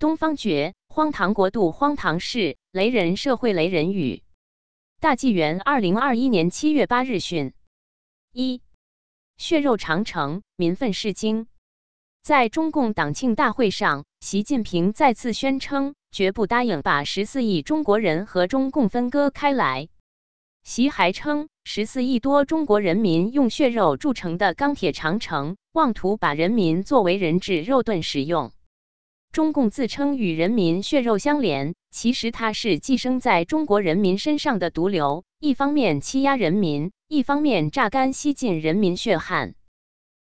东方觉，荒唐国度，荒唐事，雷人社会，雷人语。大纪元二零二一年七月八日讯：一，血肉长城，民愤世惊。在中共党庆大会上，习近平再次宣称，绝不答应把十四亿中国人和中共分割开来。习还称，十四亿多中国人民用血肉铸成的钢铁长城，妄图把人民作为人质肉盾使用。中共自称与人民血肉相连，其实它是寄生在中国人民身上的毒瘤，一方面欺压人民，一方面榨干吸尽人民血汗。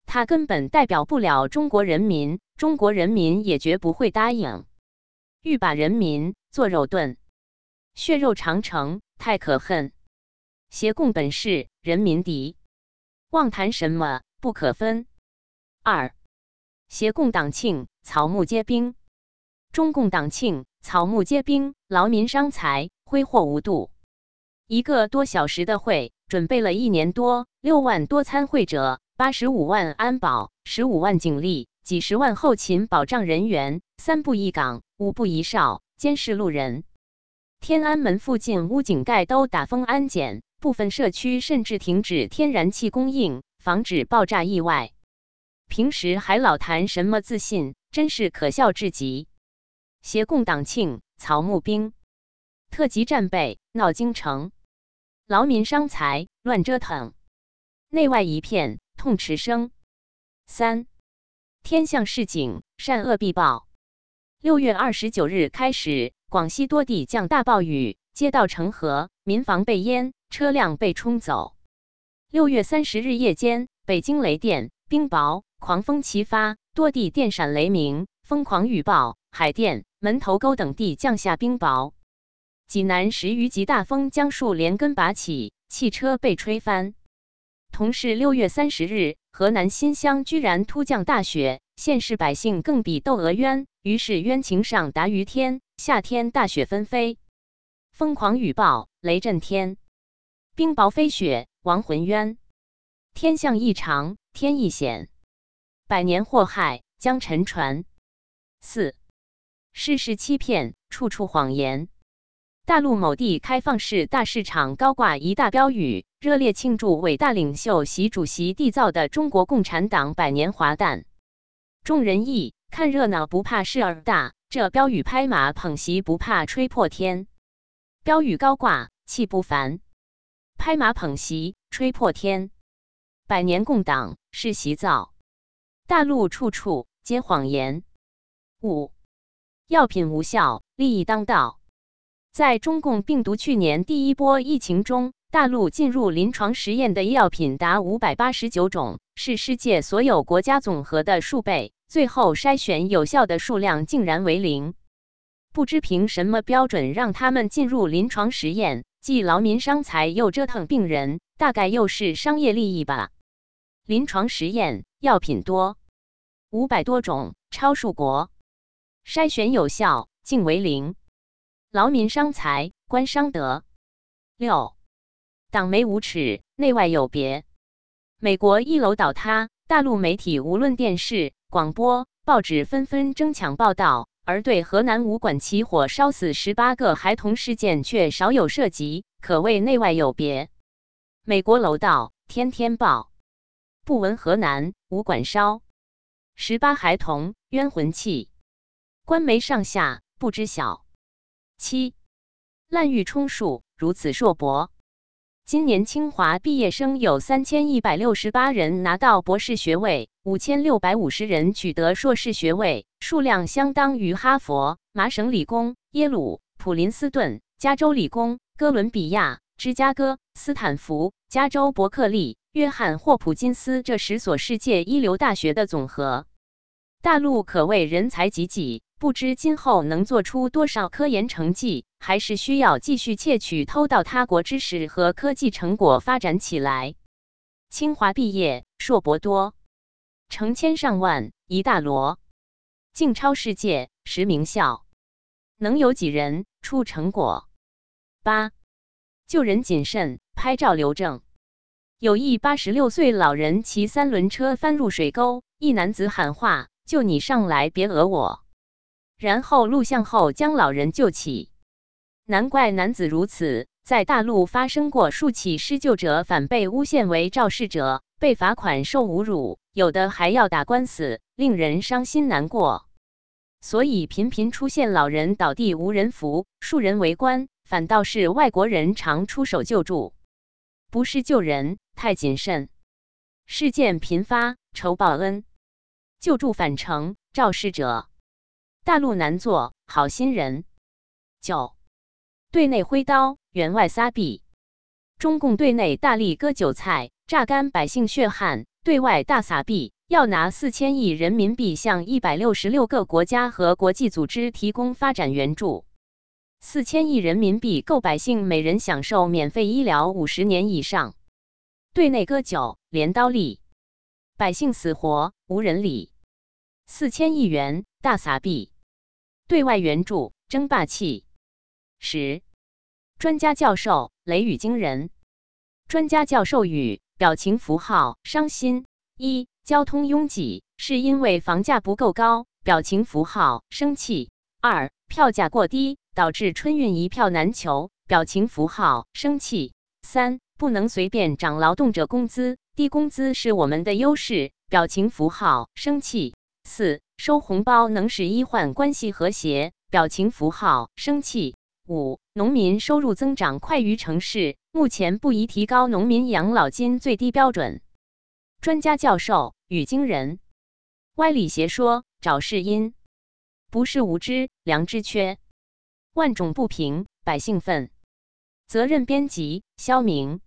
它根本代表不了中国人民，中国人民也绝不会答应。欲把人民做肉盾，血肉长城太可恨。邪共本是人民敌，妄谈什么不可分。二。协共党庆，草木皆兵；中共党庆，草木皆兵，劳民伤财，挥霍无度。一个多小时的会，准备了一年多，六万多参会者，八十五万安保，十五万警力，几十万后勤保障人员，三步一岗，五步一哨，监视路人。天安门附近屋井盖都打封安检，部分社区甚至停止天然气供应，防止爆炸意外。平时还老谈什么自信，真是可笑至极。协共党庆，草木兵，特级战备，闹京城，劳民伤财，乱折腾，内外一片痛斥声。三，天象示警，善恶必报。六月二十九日开始，广西多地降大暴雨，街道成河，民房被淹，车辆被冲走。六月三十日夜间，北京雷电、冰雹。狂风齐发，多地电闪雷鸣，疯狂雨暴，海淀、门头沟等地降下冰雹。济南十余级大风将树连根拔起，汽车被吹翻。同是六月三十日，河南新乡居然突降大雪，县市百姓更比窦娥冤，于是冤情上达于天。夏天大雪纷飞，疯狂雨暴，雷震天，冰雹飞雪，亡魂冤。天象异常，天意险。百年祸害将沉船。四，世事欺骗，处处谎言。大陆某地开放式大市场高挂一大标语，热烈庆祝伟大领袖习主席缔造的中国共产党百年华诞。众人议，看热闹不怕事儿大，这标语拍马捧席不怕吹破天。标语高挂，气不凡；拍马捧席，吹破天。百年共党是习造。大陆处处皆谎言。五，药品无效，利益当道。在中共病毒去年第一波疫情中，大陆进入临床实验的药品达五百八十九种，是世界所有国家总和的数倍。最后筛选有效的数量竟然为零，不知凭什么标准让他们进入临床实验？既劳民伤财又折腾病人，大概又是商业利益吧？临床实验药品多。五百多种，超数国，筛选有效，竟为零，劳民伤财，官伤德。六，党媒无耻，内外有别。美国一楼倒塌，大陆媒体无论电视、广播、报纸纷纷争抢报道，而对河南武馆起火烧死十八个孩童事件却少有涉及，可谓内外有别。美国楼道天天报，不闻河南武馆烧。十八孩童冤魂气，官媒上下不知晓。七滥竽充数，如此硕博。今年清华毕业生有三千一百六十八人拿到博士学位，五千六百五十人取得硕士学位，数量相当于哈佛、麻省理工、耶鲁、普林斯顿、加州理工、哥伦比亚、芝加哥、斯坦福、加州伯克利。约翰霍普金斯这十所世界一流大学的总和，大陆可谓人才济济，不知今后能做出多少科研成绩，还是需要继续窃取偷盗他国知识和科技成果发展起来。清华毕业硕博多，成千上万，一大摞，竟超世界十名校，能有几人出成果？八救人谨慎，拍照留证。有一八十六岁老人骑三轮车翻入水沟，一男子喊话：“救你上来，别讹我！”然后录像后将老人救起。难怪男子如此，在大陆发生过数起施救者反被诬陷为肇事者，被罚款受侮辱，有的还要打官司，令人伤心难过。所以频频出现老人倒地无人扶，数人围观，反倒是外国人常出手救助，不是救人太谨慎。事件频发，仇报恩，救助返程，肇事者，大陆难做好心人。九，对内挥刀，员外撒币。中共对内大力割韭菜，榨干百姓血汗，对外大撒币，要拿四千亿人民币向一百六十六个国家和国际组织提供发展援助。四千亿人民币够百姓每人享受免费医疗五十年以上。对内割韭，镰刀利，百姓死活无人理。四千亿元大撒币，对外援助争霸气。十，专家教授雷雨惊人。专家教授语表情符号伤心。一，交通拥挤是因为房价不够高，表情符号生气。二，票价过低导致春运一票难求，表情符号生气。三。不能随便涨劳动者工资，低工资是我们的优势。表情符号生气。四收红包能使医患关系和谐。表情符号生气。五农民收入增长快于城市，目前不宜提高农民养老金最低标准。专家教授语惊人，歪理邪说找是因，不是无知，良知缺，万种不平，百姓愤。责任编辑：肖明。